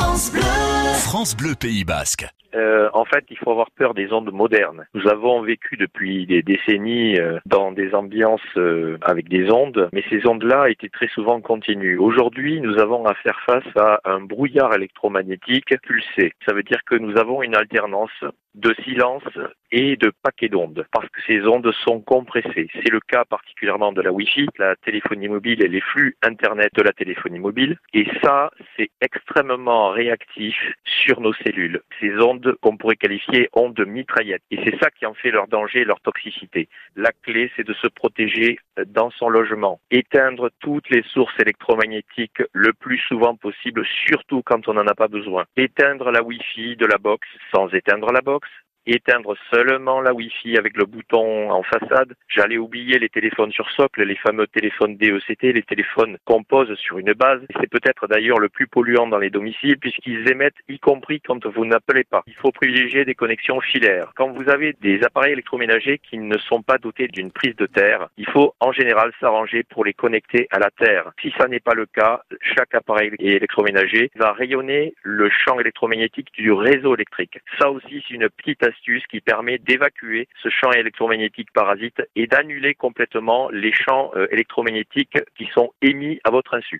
France Bleu. France Bleu Pays Basque. Euh, en fait, il faut avoir peur des ondes modernes. Nous avons vécu depuis des décennies euh, dans des ambiances euh, avec des ondes, mais ces ondes-là étaient très souvent continues. Aujourd'hui, nous avons à faire face à un brouillard électromagnétique pulsé. Ça veut dire que nous avons une alternance de silence et de paquets d'ondes, parce que ces ondes sont compressées. C'est le cas particulièrement de la Wi-Fi, la téléphonie mobile et les flux Internet de la téléphonie mobile. Et ça, c'est extrêmement réactif sur nos cellules. Ces ondes qu'on pourrait qualifier ondes mitraillettes. Et c'est ça qui en fait leur danger et leur toxicité. La clé, c'est de se protéger dans son logement. Éteindre toutes les sources électromagnétiques le plus souvent possible, surtout quand on n'en a pas besoin. Éteindre la Wi-Fi de la box sans éteindre la box éteindre seulement la Wi-Fi avec le bouton en façade. J'allais oublier les téléphones sur socle, les fameux téléphones DECT, les téléphones qu'on sur une base. C'est peut-être d'ailleurs le plus polluant dans les domiciles puisqu'ils émettent y compris quand vous n'appelez pas. Il faut privilégier des connexions filaires. Quand vous avez des appareils électroménagers qui ne sont pas dotés d'une prise de terre, il faut en général s'arranger pour les connecter à la terre. Si ça n'est pas le cas, chaque appareil électroménager va rayonner le champ électromagnétique du réseau électrique. Ça aussi, c'est une petite astuce qui permet d'évacuer ce champ électromagnétique parasite et d'annuler complètement les champs euh, électromagnétiques qui sont émis à votre insu.